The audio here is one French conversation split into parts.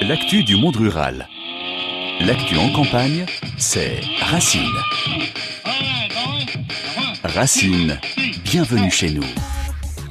l'actu du monde rural. L'actu en campagne, c'est Racine. Racine, bienvenue chez nous.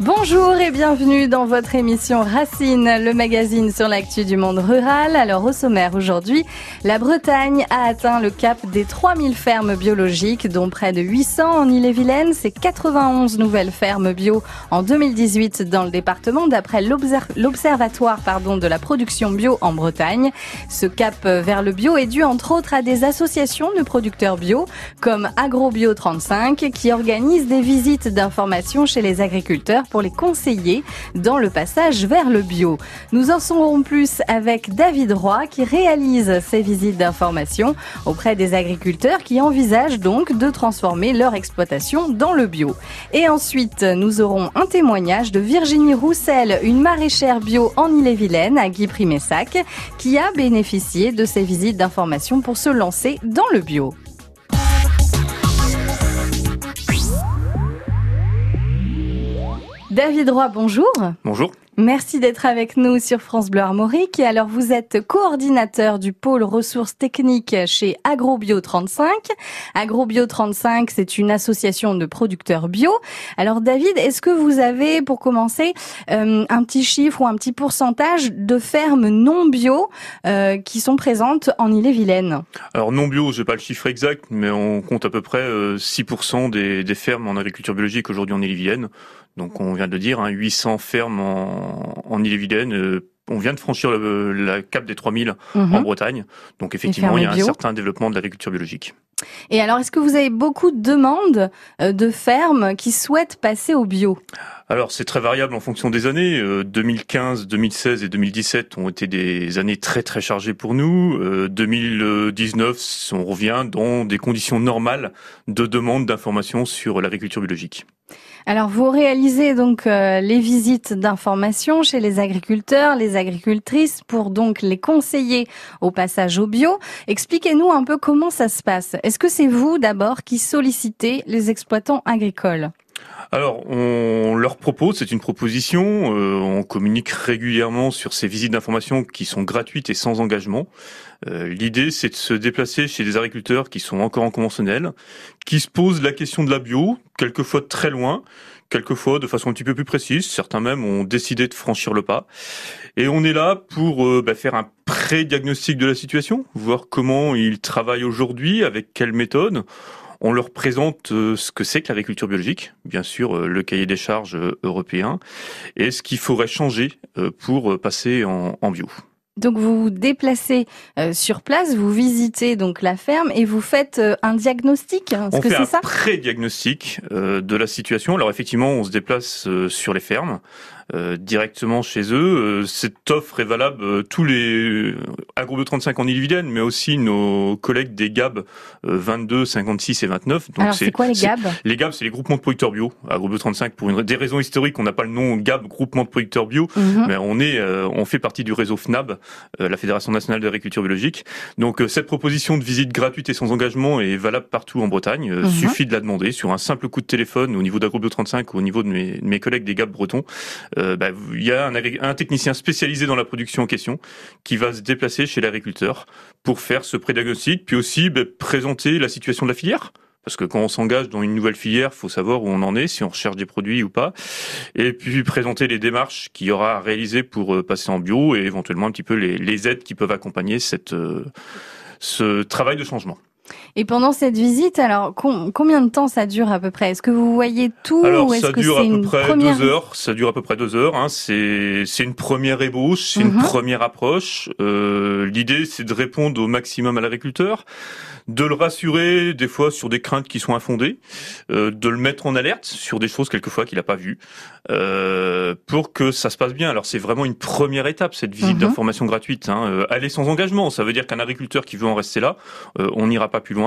Bonjour et bienvenue dans votre émission Racine, le magazine sur l'actu du monde rural. Alors au sommaire aujourd'hui, la Bretagne a atteint le cap des 3000 fermes biologiques, dont près de 800 en Ille-et-Vilaine. C'est 91 nouvelles fermes bio en 2018 dans le département, d'après l'Observatoire pardon, de la production bio en Bretagne. Ce cap vers le bio est dû entre autres à des associations de producteurs bio, comme AgroBio 35, qui organisent des visites d'information chez les agriculteurs pour les conseiller dans le passage vers le bio. Nous en saurons plus avec David Roy qui réalise ces visites d'information auprès des agriculteurs qui envisagent donc de transformer leur exploitation dans le bio. Et ensuite, nous aurons un témoignage de Virginie Roussel, une maraîchère bio en Ille-et-Vilaine à Guy-Primessac, qui a bénéficié de ces visites d'information pour se lancer dans le bio. David Roy, bonjour. Bonjour. Merci d'être avec nous sur France Bleu Armorique. Alors, vous êtes coordinateur du pôle ressources techniques chez AgroBio 35. AgroBio 35, c'est une association de producteurs bio. Alors, David, est-ce que vous avez, pour commencer, euh, un petit chiffre ou un petit pourcentage de fermes non bio euh, qui sont présentes en Ille-et-Vilaine? Alors, non bio, j'ai pas le chiffre exact, mais on compte à peu près 6% euh, des, des fermes en agriculture biologique aujourd'hui en Ille-et-Vilaine. Donc on vient de le dire, 800 hein, fermes en, en Ille-et-Vilaine. Euh, on vient de franchir le, la cap des 3000 mhm. en Bretagne. Donc effectivement, il y a un certain développement de l'agriculture biologique. Et alors, est-ce que vous avez beaucoup de demandes euh, de fermes qui souhaitent passer au bio? Alors c'est très variable en fonction des années. 2015, euh, 2016 et 2017 ont été des années très très chargées pour nous. 2019, on revient dans des conditions normales de demande d'informations sur l'agriculture biologique. Alors vous réalisez donc euh, les visites d'information chez les agriculteurs, les agricultrices pour donc les conseiller au passage au bio. Expliquez-nous un peu comment ça se passe. Est-ce que c'est vous d'abord qui sollicitez les exploitants agricoles? Alors, on leur propose, c'est une proposition, euh, on communique régulièrement sur ces visites d'information qui sont gratuites et sans engagement. Euh, l'idée, c'est de se déplacer chez des agriculteurs qui sont encore en conventionnel, qui se posent la question de la bio, quelquefois très loin, quelquefois de façon un petit peu plus précise. Certains même ont décidé de franchir le pas. Et on est là pour euh, bah, faire un pré-diagnostic de la situation, voir comment ils travaillent aujourd'hui, avec quelle méthode. On leur présente euh, ce que c'est que l'agriculture biologique, bien sûr le cahier des charges européen, et ce qu'il faudrait changer pour passer en bio. Donc vous vous déplacez euh, sur place, vous visitez donc la ferme et vous faites euh, un diagnostic. Hein, on fait un pré-diagnostic euh, de la situation. Alors effectivement, on se déplace sur les fermes. Euh, directement chez eux. Euh, cette offre est valable euh, tous les de 35 en Ille-et-Vilaine, mais aussi nos collègues des GAB 22, 56 et 29. Donc Alors c'est quoi les GAB? Les GAB, c'est les groupements de producteurs bio. de 35, pour une, des raisons historiques, on n'a pas le nom GAB, groupement de producteurs bio, mhm. mais on est, on fait partie du réseau FNAB, la Fédération nationale d'agriculture biologique. Donc cette proposition de visite gratuite et sans engagement est valable partout en Bretagne. Mhm. Suffit de la demander sur un simple coup de téléphone au niveau d'AgroBio 35 ou au niveau de mes, de mes collègues des GAB bretons. Euh, bah, il y a un, technicien spécialisé dans la production en question qui va se déplacer chez l'agriculteur pour faire ce pré-diagnostic, puis aussi bah, présenter la situation de la filière. Parce que quand on s'engage dans une nouvelle filière, faut savoir où on en est, si on recherche des produits ou pas, et puis présenter les démarches qu'il y aura à réaliser pour euh, passer en bio et éventuellement un petit peu les, aides qui peuvent accompagner euh, ce travail de changement. Et pendant cette visite, alors combien de temps ça dure à peu près? Est-ce que vous voyez tout alors, ou ça dure à peu près deux heures. Ça dure à peu près deux heures. Hein. C'est c'est une première ébauche, c'est une mhm. première approche. Euh, L'idée, c'est de répondre au maximum à l'agriculteur de le rassurer des fois sur des craintes qui sont infondées, euh, de le mettre en alerte sur des choses quelquefois qu'il n'a pas vues, euh, pour que ça se passe bien. Alors c'est vraiment une première étape cette visite mhm. d'information gratuite. Hein. Euh, aller sans engagement, ça veut dire qu'un agriculteur qui veut en rester là, euh, on n'ira pas plus loin.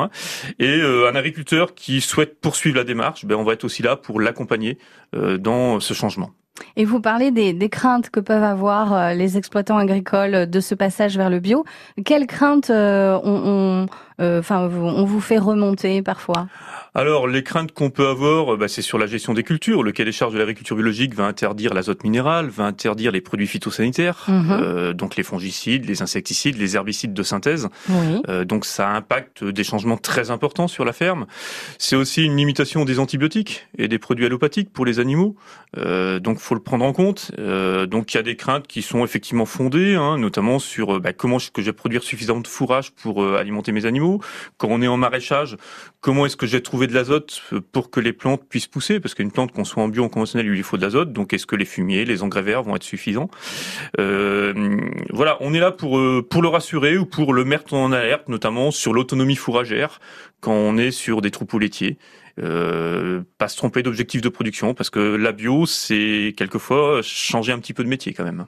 Et euh, un agriculteur qui souhaite poursuivre la démarche, ben on va être aussi là pour l'accompagner dans ce changement. Et vous parlez des, des, craintes que peuvent avoir euh, les exploitants agricoles de ce passage vers le bio. Quelles craintes euh, on, on, euh, on vous fait remonter parfois? Alors, les craintes qu'on peut avoir, bah, c'est sur la gestion des cultures. Le cahier des charges de l'agriculture biologique va interdire l'azote minéral, va interdire les produits phytosanitaires, mhm. euh, donc les fongicides, les insecticides, les herbicides de synthèse. Euh, donc, ça impacte des changements très importants sur la ferme. C'est aussi une limitation des antibiotiques et des produits allopathiques pour les animaux. Euh, donc, faut le prendre en compte. Euh, donc, il y a des craintes qui sont effectivement fondées, hein, notamment sur bah, comment est-ce que je vais produire suffisamment de fourrage pour alimenter mes animaux. Quand on est en maraîchage, comment est-ce que j'ai trouvé de l'azote pour que les plantes puissent pousser Parce qu'une plante, qu'on soit en bio ou en conventionnel, il lui faut de l'azote. Donc, est-ce que les fumiers, les engrais verts vont être suffisants? Euh, Voilà, on est là pour euh, pour le rassurer ou pour le mettre en alerte, notamment sur l'autonomie fourragère quand on est sur des troupeaux laitiers. Euh, pas se tromper d'objectif de production parce que la bio, c'est quelquefois changer un petit peu de métier quand même.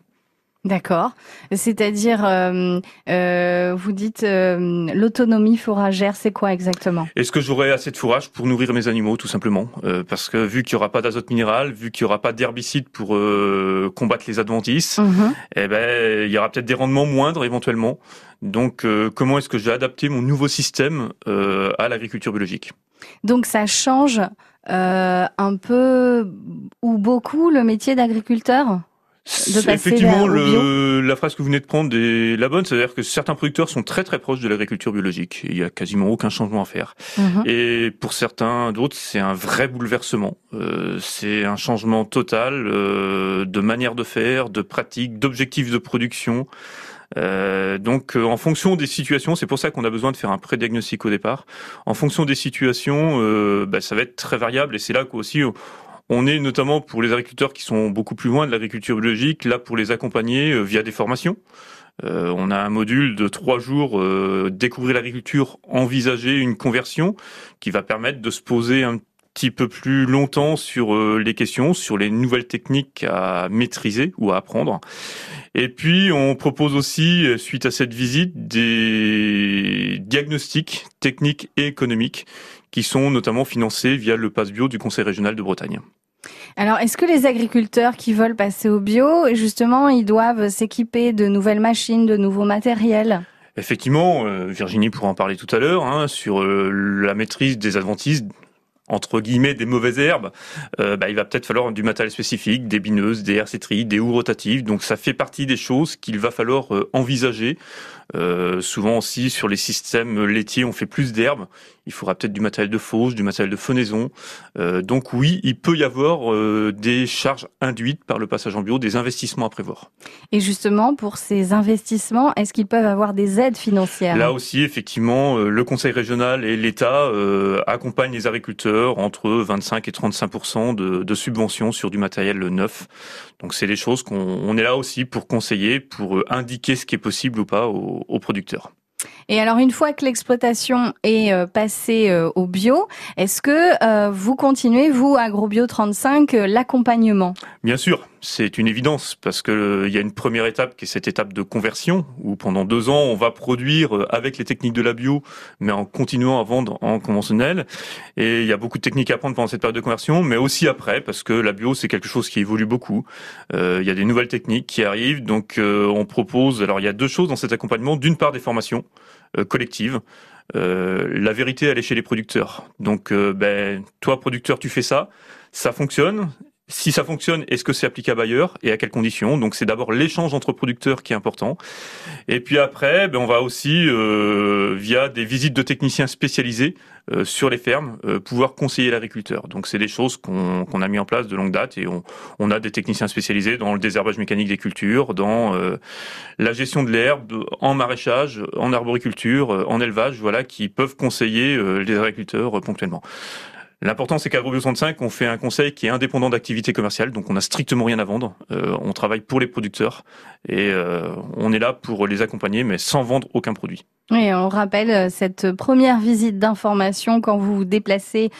D'accord. C'est-à-dire, euh, euh, vous dites euh, l'autonomie fourragère, c'est quoi exactement? Est-ce que j'aurai assez de fourrage pour nourrir mes animaux, tout simplement? Parce que vu qu'il n'y aura pas d'azote minéral, vu qu'il n'y aura pas d'herbicide pour combattre les adventices, mhm. eh ben, il y aura peut-être des rendements moindres éventuellement. Donc, comment est-ce que j'ai adapté mon nouveau système à l'agriculture biologique? Donc, ça change un peu ou beaucoup le métier d'agriculteur? Effectivement, le, la phrase que vous venez de prendre est la bonne, c'est-à-dire que certains producteurs sont très très proches de l'agriculture biologique. Il y a quasiment aucun changement à faire. Mhm. Et pour certains d'autres, c'est un vrai bouleversement. Euh, c'est un changement total euh, de manière de faire, de pratique, d'objectifs de production. Euh, donc, euh, en fonction des situations, c'est pour ça qu'on a besoin de faire un pré-diagnostic au départ. En fonction des situations, euh, bah, ça va être très variable, et c'est là qu'aussi on est notamment pour les agriculteurs qui sont beaucoup plus loin de l'agriculture biologique, là pour les accompagner euh, via des formations. Euh, on a un module de trois jours, euh, découvrir l'agriculture, envisager une conversion, qui va permettre de se poser un petit peu plus longtemps sur les questions, sur les nouvelles techniques à maîtriser ou à apprendre. Et puis, on propose aussi, suite à cette visite, des diagnostics techniques et économiques qui sont notamment financés via le Pass Bio du Conseil régional de Bretagne. Alors, est-ce que les agriculteurs qui veulent passer au bio, justement, ils doivent s'équiper de nouvelles machines, de nouveaux matériels? Effectivement, euh, Virginie pourra en parler tout à l'heure, hein, sur euh, la maîtrise des adventices entre guillemets des mauvaises herbes, euh, bah, il va peut-être falloir du matériel spécifique, des bineuses, des RC des houes rotatives. Donc ça fait partie des choses qu'il va falloir envisager euh, souvent aussi sur les systèmes laitiers, on fait plus d'herbes. Il faudra peut-être du matériel de fauche, du matériel de fenaison. Euh, donc oui, il peut y avoir euh, des charges induites par le passage en bio, des investissements à prévoir. Et justement, pour ces investissements, est-ce qu'ils peuvent avoir des aides financières? Là aussi, effectivement, le Conseil régional et l'État accompagnent les agriculteurs entre 25 et 35 de, de subventions sur du matériel neuf. Donc c'est des choses qu'on est là aussi pour conseiller, pour indiquer ce qui est possible ou pas aux, aux, producteurs. Et alors, une fois que l'exploitation est euh, passée euh, au bio, est-ce que euh, vous continuez, vous, AgroBio 35, l'accompagnement? Bien sûr, c'est une évidence parce que il y a une première étape qui est cette étape de conversion où pendant deux ans, on va produire avec les techniques de la bio, mais en continuant à vendre en conventionnel. Et il y a beaucoup de techniques à apprendre pendant cette période de conversion, mais aussi après parce que la bio, c'est quelque chose qui évolue beaucoup. il y a des nouvelles techniques qui arrivent, donc on propose. Alors, il y a deux choses dans cet accompagnement. D'une part, des formations euh, collective. Euh, la vérité, elle est chez les producteurs. Donc, euh, ben, toi, producteur, tu fais ça, ça fonctionne. Si ça fonctionne, est-ce que c'est applicable ailleurs et à quelles conditions? Donc c'est d'abord l'échange entre producteurs qui est important. Et puis après, ben, on va aussi, euh, via des visites de techniciens spécialisés euh, sur les fermes, euh, pouvoir conseiller l'agriculteur. Donc c'est des choses qu'on a mis en place de longue date et on, on, a des techniciens spécialisés dans le désherbage mécanique des cultures, dans la gestion de l'herbe, en maraîchage, en arboriculture, en élevage, voilà, qui peuvent conseiller les agriculteurs ponctuellement. L'important, c'est qu'à Agrobio 65, on fait un conseil qui est indépendant d'activité commerciale, donc on n'a strictement rien à vendre. Euh, on travaille pour les producteurs et euh, on est là pour les accompagner, mais sans vendre aucun produit. Oui, on rappelle euh, cette première visite d'information quand vous vous déplacez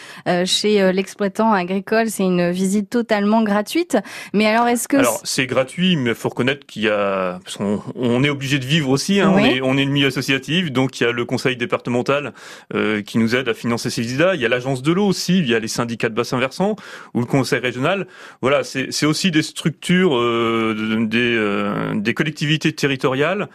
chez l'exploitant agricole, c'est une visite totalement gratuite. Mais alors, est-ce que alors c'est gratuit, mais il faut reconnaître qu'il y a, parce qu'on on est obligé de vivre aussi. Hein, on est on est une milieu associative, donc il y a le conseil départemental qui nous aide à financer ces visites-là. Il y a l'agence de l'eau aussi via les syndicats de bassin versant ou le conseil régional. Voilà, c'est aussi des structures, euh, des, euh, des collectivités territoriales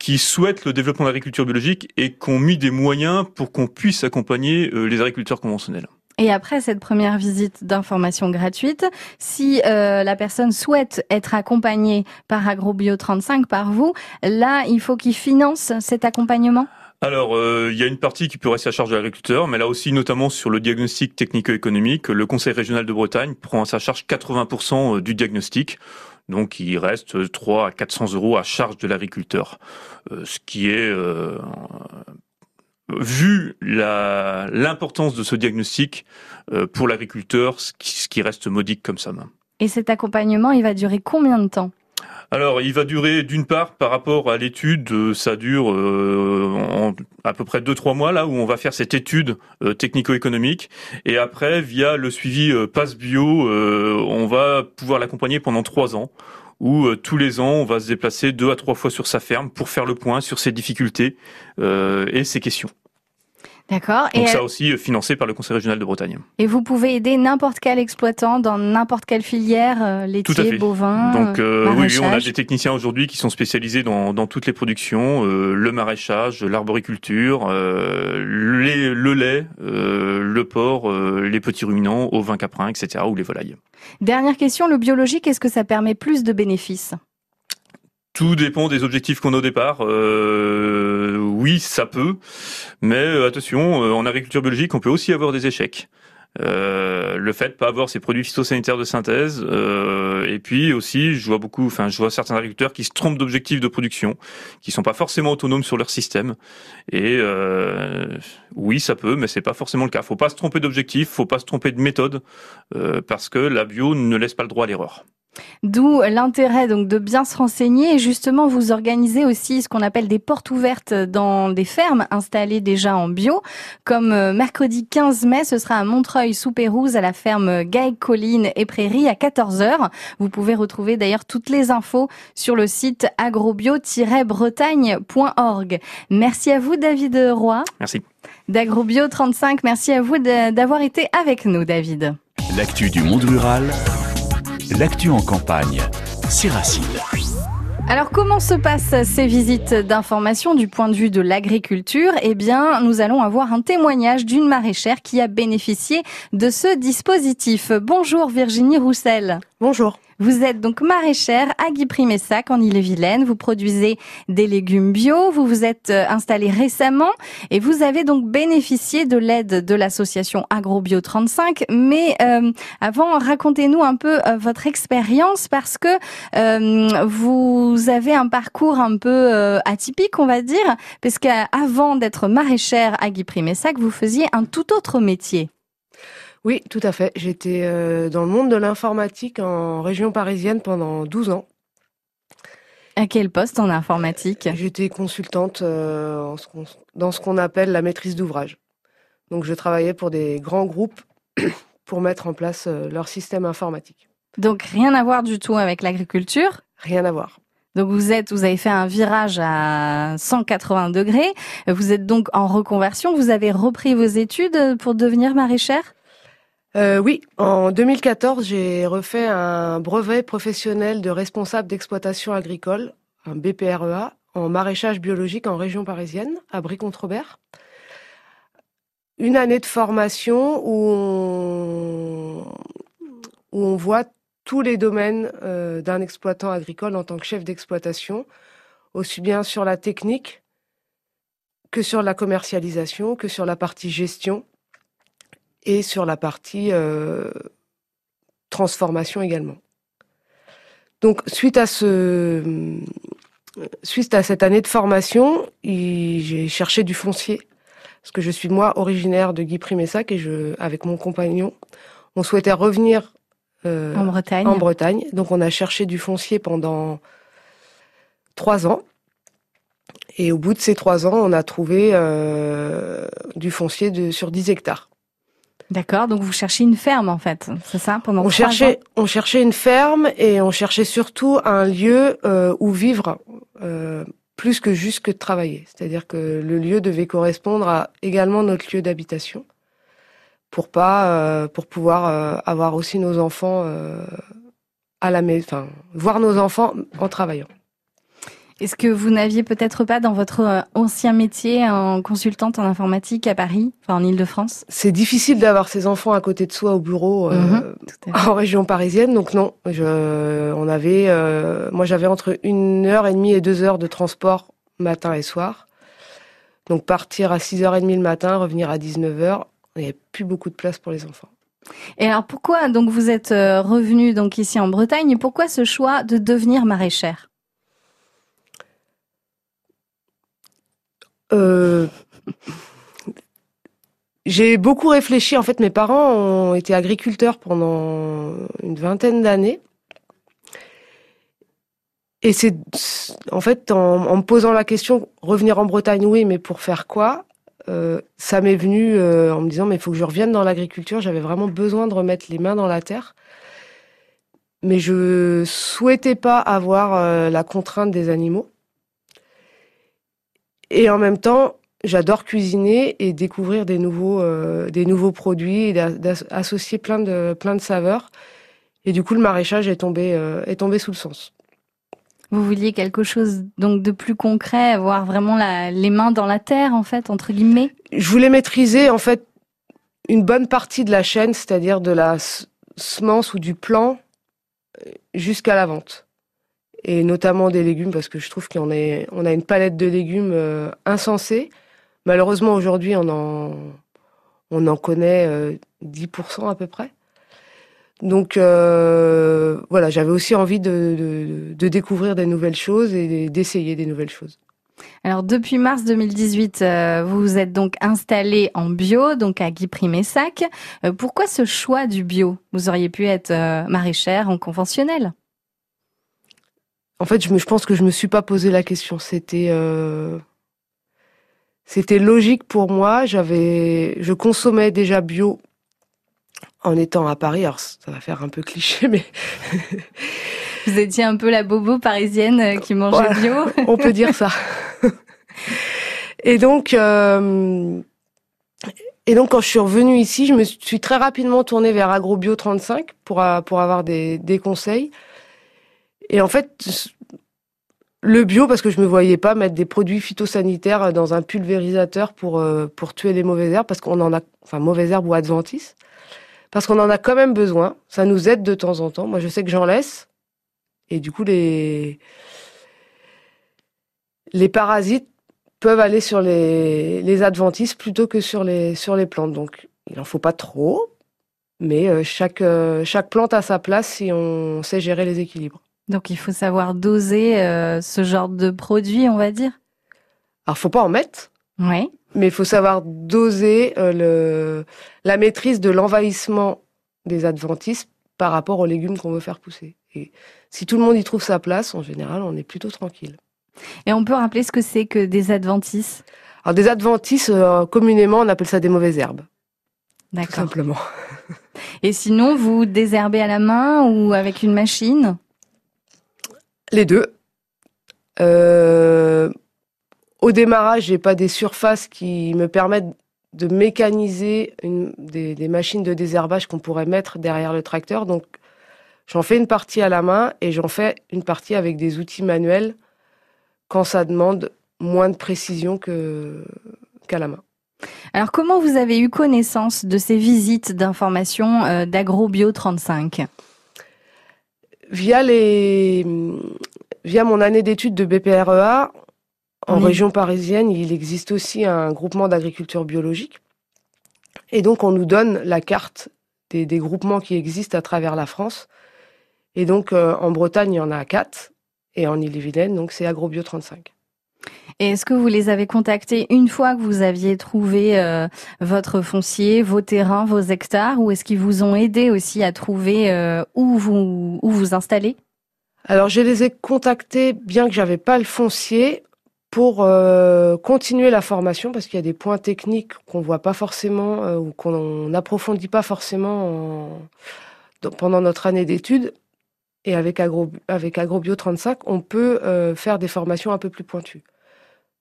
qui souhaitent le développement de l'agriculture biologique et qui ont mis des moyens pour qu'on puisse accompagner les agriculteurs conventionnels. Et après cette première visite d'information gratuite, si euh, la personne souhaite être accompagnée par AgroBio 35, par vous, là, il faut qu'il finance cet accompagnement? Alors, euh, il y a une partie qui peut rester à charge de l'agriculteur, mais là aussi, notamment sur le diagnostic technico-économique, le Conseil régional de Bretagne prend à sa charge 80% euh, du diagnostic. Donc, il reste 3 à 400 euros à charge de l'agriculteur, ce qui est vu l'importance de ce diagnostic euh, pour l'agriculteur, ce qui, reste modique comme ça. Et cet accompagnement, il va durer combien de temps? Alors, il va durer d'une part par rapport à l'étude, euh, ça dure euh, à peu près 2-3 mois là où on va faire cette étude technico-économique et après via le suivi Passe Bio, on va pouvoir l'accompagner pendant 3 ans où tous les ans on va se déplacer deux à trois fois sur sa ferme pour faire le point sur ses difficultés et ses questions. D'accord. Donc et ça aussi euh, financé par le Conseil régional de Bretagne. Et vous pouvez aider n'importe quel exploitant dans n'importe quelle filière, euh, laitier, bovin, Donc euh, oui, on a des techniciens aujourd'hui qui sont spécialisés dans, dans toutes les productions, le maraîchage, l'arboriculture, le lait, le porc, les petits ruminants, ovins caprins, etc. ou les volailles. Dernière question, le biologique, est-ce que ça permet plus de bénéfices? Tout dépend des objectifs qu'on a au départ. Euh, oui, ça peut, mais euh, attention, euh, en agriculture biologique, on peut aussi avoir des échecs. Euh, le fait de pas avoir ces produits phytosanitaires de synthèse, euh, et puis aussi, je vois beaucoup, enfin, je vois certains agriculteurs qui se trompent d'objectifs de production, qui sont pas forcément autonomes sur leur système. Et euh, oui, ça peut, mais c'est pas forcément le cas. Faut pas se tromper d'objectif, faut pas se tromper de méthode, parce que la bio ne laisse pas le droit à l'erreur. D'où l'intérêt donc de bien se renseigner et justement vous organisez aussi ce qu'on appelle des portes ouvertes dans des fermes installées déjà en bio. Comme euh, mercredi 15 mai, ce sera à Montreuil sous Pérouse à la ferme Gaille Colline et Prairie à 14h. Vous pouvez retrouver d'ailleurs toutes les infos sur le site agrobio-bretagne.org. Merci à vous David Roy. Merci. D'Agrobio 35, merci à vous d'avoir été avec nous David. L'actu du monde rural L'actu en campagne, c'est Racine. Alors comment se passent ces visites d'information du point de vue de l'agriculture? Eh bien, nous allons avoir un témoignage d'une maraîchère qui a bénéficié de ce dispositif. Bonjour Virginie Roussel. Bonjour. Vous êtes donc maraîchère à Guy-Primessac en Ille-et-Vilaine. Vous produisez des légumes bio. Vous vous êtes euh, installé récemment et vous avez donc bénéficié de l'aide de l'association AgroBio 35. Mais euh, avant, racontez-nous un peu euh, votre expérience parce que vous avez un parcours un peu atypique, on va dire, parce qu'avant d'être maraîchère à Guy-Primessac, vous faisiez un tout autre métier. Oui, tout à fait. J'étais euh, dans le monde de l'informatique en région parisienne pendant 12 ans. À quel poste en informatique? J'étais consultante euh, dans ce qu'on appelle la maîtrise d'ouvrage. Donc je travaillais pour des grands groupes pour mettre en place euh, leur système informatique. Donc rien à voir du tout avec l'agriculture? Rien à voir. Donc vous êtes, vous avez fait un virage à 180 degrés. Vous êtes donc en reconversion. Vous avez repris vos études pour devenir maraîchère? Euh, oui, en 2014, j'ai refait un brevet professionnel de responsable d'exploitation agricole, un BPREA, en maraîchage biologique en région parisienne, à Brie-Contrebert. Une année de formation où on, voit tous les domaines euh, d'un exploitant agricole en tant que chef d'exploitation, aussi bien sur la technique que sur la commercialisation, que sur la partie gestion et sur la partie euh, transformation également. Donc suite à ce suite à cette année de formation, j'ai cherché du foncier parce que je suis moi originaire de Guy Primessac et je avec mon compagnon, on souhaitait revenir euh, en Bretagne. En Bretagne. Donc on a cherché du foncier pendant trois ans. Et au bout de ces trois ans, on a trouvé euh, du foncier de, sur 10 hectares. D'accord, donc vous cherchez une ferme en fait, c'est ça pendant On cherchait, on cherchait une ferme et on cherchait surtout un lieu euh, où vivre euh, plus que juste que de travailler. C'est-à-dire que le lieu devait correspondre à également notre lieu d'habitation pour pas, euh, pour pouvoir avoir aussi nos enfants à la maison, enfin voir nos enfants en travaillant. Est-ce que vous n'aviez peut-être pas dans votre euh, ancien métier en consultante en informatique à Paris, enfin en Ile-de-France? C'est difficile d'avoir ses enfants à côté de soi au bureau euh, mhm, en région parisienne, donc non. Je, on avait, euh, moi j'avais entre une heure et demie et deux heures de transport matin et soir. Donc partir à 6h30 le matin, revenir à 19h, il n'y avait plus beaucoup de place pour les enfants. Et alors pourquoi donc vous êtes revenu donc ici en Bretagne? Et pourquoi ce choix de devenir maraîchère? Euh, j'ai beaucoup réfléchi. En fait, mes parents ont été agriculteurs pendant une vingtaine d'années. Et c'est, en fait, en, me posant la question, revenir en Bretagne, oui, mais pour faire quoi euh, Ça m'est venu euh, en me disant, mais il faut que je revienne dans l'agriculture. J'avais vraiment besoin de remettre les mains dans la terre. Mais je souhaitais pas avoir la contrainte des animaux. Et en même temps, j'adore cuisiner et découvrir des nouveaux, euh, des nouveaux produits et d'associer plein de, plein de saveurs. Et du coup, le maraîchage est tombé, euh, est tombé sous le sens. Vous vouliez quelque chose donc de plus concret, avoir vraiment la, les mains dans la terre, en fait, entre guillemets? Je voulais maîtriser, en fait, une bonne partie de la chaîne, c'est-à-dire de la semence ou du plant euh, jusqu'à la vente et notamment des légumes parce que je trouve qu'on on a une palette de légumes euh, insensée. Malheureusement, aujourd'hui, on en, on en connaît 10% euh, à peu près. Donc euh, voilà, j'avais aussi envie de, de, découvrir des nouvelles choses et d'essayer des nouvelles choses. Alors depuis mars 2018, vous vous êtes donc installé en bio, donc à Guy Primessac. pourquoi ce choix du bio? Vous auriez pu être maraîchère en conventionnel. En fait, je, me, je pense que je me suis pas posé la question. C'était euh, c'était logique pour moi. J'avais, je consommais déjà bio en étant à Paris. Alors ça va faire un peu cliché, mais vous étiez un peu la bobo parisienne euh, qui mangeait bio. On peut dire ça. Et donc. Euh, et donc, quand je suis revenue ici, je me suis très rapidement tournée vers AgroBio 35 pour, pour avoir des, des conseils. Et en fait, le bio, parce que je me voyais pas mettre des produits phytosanitaires dans un pulvérisateur pour, euh, pour tuer les mauvaises herbes, parce qu'on en a, enfin, mauvaises herbes ou adventices. Parce qu'on en a quand même besoin. Ça nous aide de temps en temps. Moi, je sais que j'en laisse. Et du coup, les, les parasites peuvent aller sur les, les adventices plutôt que sur les, sur les plantes. Donc, il en faut pas trop. Mais euh, chaque, euh, chaque plante a sa place si on sait gérer les équilibres. Donc il faut savoir doser euh, ce genre de produit, on va dire. Alors faut pas en mettre. Oui. Mais il faut savoir doser euh, le, la maîtrise de l'envahissement des adventices par rapport aux légumes qu'on veut faire pousser. Et si tout le monde y trouve sa place, en général, on est plutôt tranquille. Et on peut rappeler ce que c'est que des adventices? Alors des adventices, euh, communément, on appelle ça des mauvaises herbes. D'accord. Tout simplement. Et sinon, vous désherbez à la main ou avec une machine? Les deux. Euh, au démarrage, j'ai pas des surfaces qui me permettent de mécaniser des, machines de désherbage qu'on pourrait mettre derrière le tracteur. Donc, j'en fais une partie à la main et j'en fais une partie avec des outils manuels quand ça demande moins de précision qu'à la main. Alors, comment vous avez eu connaissance de ces visites d'information euh, d'AgroBio 35 via les via mon année d'études de BPREA en région parisienne, il existe aussi un groupement d'agriculture biologique. Et donc on nous donne la carte des, groupements qui existent à travers la France. Et donc euh, en Bretagne, il y en a quatre et en Ille-et-Vilaine, donc c'est AgroBio 35. Et est-ce que vous les avez contactés une fois que vous aviez trouvé euh, votre foncier, vos terrains, vos hectares, ou est-ce qu'ils vous ont aidé aussi à trouver euh, où vous où vous installer Alors je les ai contactés bien que j'avais pas le foncier pour euh, continuer la formation parce qu'il y a des points techniques qu'on voit pas forcément ou qu'on n'approfondit pas forcément pendant notre année d'études. Et avec, Agro, avec AgroBio 35, on peut faire des formations un peu plus pointues.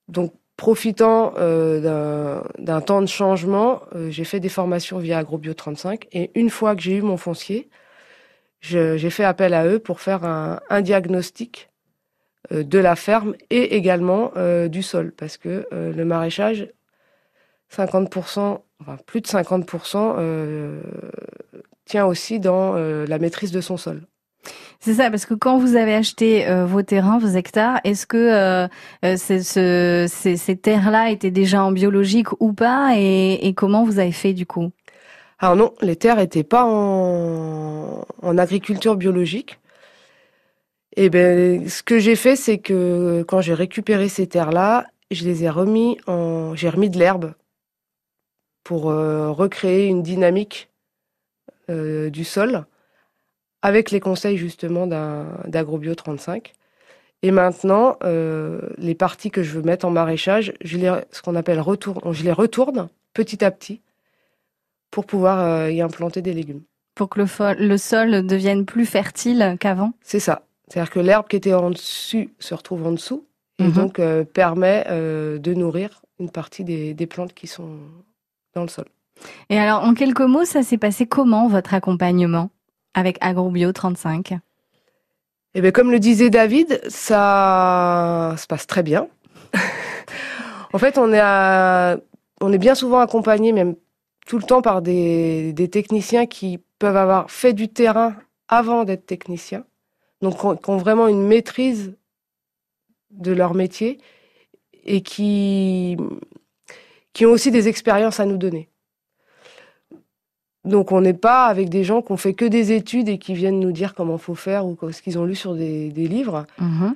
Donc, profitant euh, d'un temps de changement, euh, j'ai fait des formations via AgroBio 35 et une fois que j'ai eu mon foncier, j'ai fait appel à eux pour faire un, diagnostic de la ferme et également du sol, parce que le maraîchage, 50%, enfin plus de 50% tient aussi dans la maîtrise de son sol. C'est ça, parce que quand vous avez acheté euh, vos terrains, vos hectares, est-ce que euh, euh ce, ces, terres-là étaient déjà en biologique ou pas et, comment vous avez fait du coup? Alors non, les terres n'étaient pas en, agriculture biologique. Et eh ben, ce que j'ai fait, c'est que quand j'ai récupéré ces terres-là, je les ai remis en, j'ai remis de l'herbe pour recréer une dynamique du sol avec les conseils justement d'AgroBio 35. Et maintenant, euh, les parties que je veux mettre en maraîchage, je les, ce qu'on appelle retour, je les retourne petit à petit pour pouvoir euh, y implanter des légumes. Pour que le, le sol devienne plus fertile qu'avant C'est ça. C'est-à-dire que l'herbe qui était en dessus se retrouve en dessous et mhm. donc euh, permet de nourrir une partie des, des plantes qui sont dans le sol. Et alors, en quelques mots, ça s'est passé comment votre accompagnement? Avec AgroBio 35 Eh bien, comme le disait David, ça se passe très bien. en fait, on est, bien souvent accompagné, même tout le temps, par des, techniciens qui peuvent avoir fait du terrain avant d'être techniciens, donc qui ont vraiment une maîtrise de leur métier et qui ont aussi des expériences à nous donner. Donc on n'est pas avec des gens qui ont fait que des études et qui viennent nous dire comment faut faire ou ce qu'ils ont lu sur des, livres. Mhm.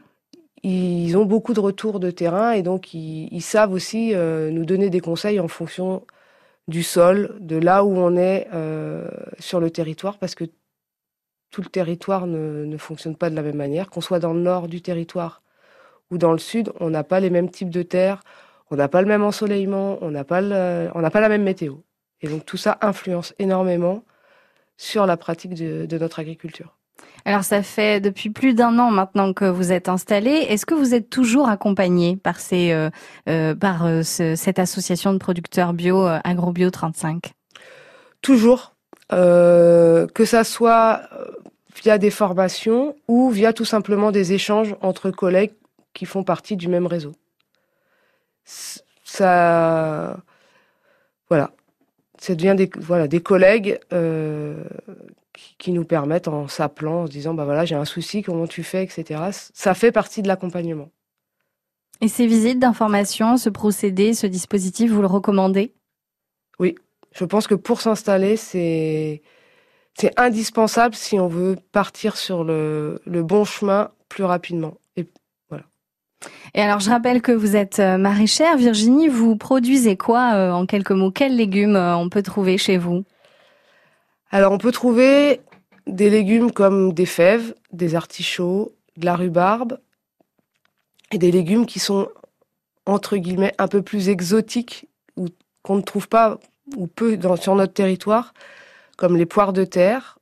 Ils ont beaucoup de retours de terrain et donc ils, savent aussi euh, nous donner des conseils en fonction du sol, de là où on est euh, sur le territoire, parce que tout le territoire ne, ne fonctionne pas de la même manière. Qu'on soit dans le nord du territoire ou dans le sud, on n'a pas les mêmes types de terres, on n'a pas le même ensoleillement, on n'a pas, on n'a pas la même météo. Et donc tout ça influence énormément sur la pratique de, notre agriculture. Alors ça fait depuis plus d'un an maintenant que vous êtes installé. Est-ce que vous êtes toujours accompagné par, ces, euh, euh, par euh, cette association de producteurs bio AgroBio 35 Toujours, que ça soit via des formations ou via tout simplement des échanges entre collègues qui font partie du même réseau. Ça, voilà, ça devient des, voilà, des collègues euh, qui, nous permettent, en s'appelant, en se disant bah voilà, j'ai un souci, comment tu fais, etc. Ça fait partie de l'accompagnement. Et ces visites d'information, ce procédé, ce dispositif, vous le recommandez? Oui, je pense que pour s'installer, c'est c'est indispensable si on veut partir sur le, le bon chemin plus rapidement. Et alors, je rappelle que vous êtes euh, maraîchère. Virginie, vous produisez quoi euh, en quelques mots? Quels légumes euh, on peut trouver chez vous? Alors, on peut trouver des légumes comme des fèves, des artichauts, de la rhubarbe et des légumes qui sont entre guillemets un peu plus exotiques ou qu'on ne trouve pas ou peu dans, sur notre territoire, comme les poires de terre,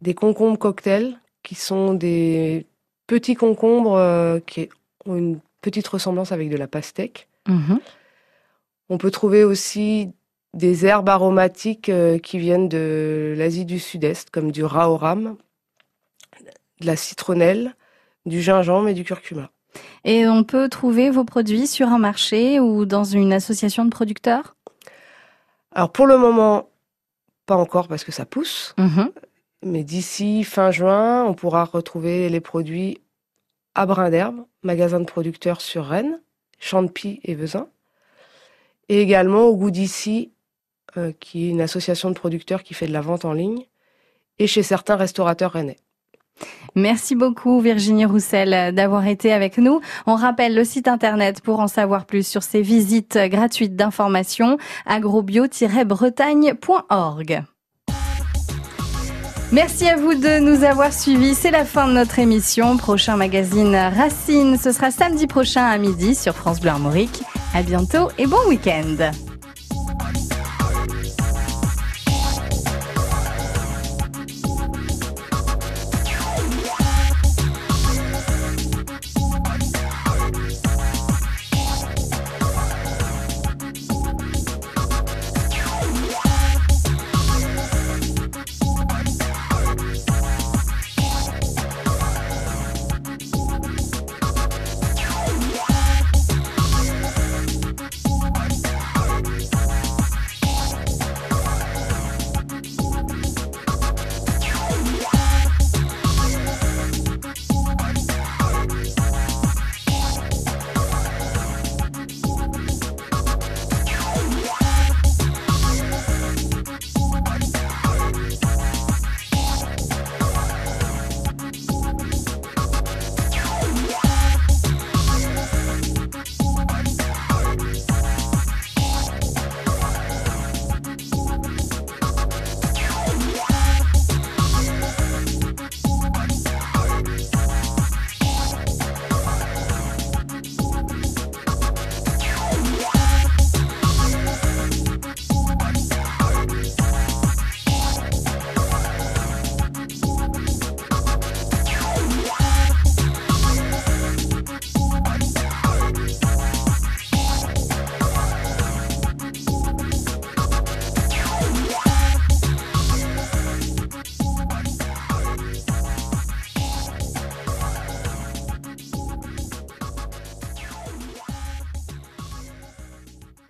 des concombres cocktails qui sont des petits concombres qui ont une petite ressemblance avec de la pastèque. Mhm. On peut trouver aussi des herbes aromatiques euh, qui viennent de l'Asie du Sud-Est, comme du raoram, de la citronnelle, du gingembre et du curcuma. Et on peut trouver vos produits sur un marché ou dans une association de producteurs? Alors pour le moment, pas encore parce que ça pousse. Mhm. Mais d'ici fin juin, on pourra retrouver les produits à Brin d'Herbe, magasin de producteurs sur Rennes, Champy et Vezin. Et également au goût euh, qui est une association de producteurs qui fait de la vente en ligne, et chez certains restaurateurs rennais. Merci beaucoup Virginie Roussel d'avoir été avec nous. On rappelle le site internet pour en savoir plus sur ces visites gratuites d'information agrobio-bretagne.org. Merci à vous de nous avoir suivis. C'est la fin de notre émission. Prochain magazine Racine, ce sera samedi prochain à midi sur France Bleu Armorique. À bientôt et bon week-end.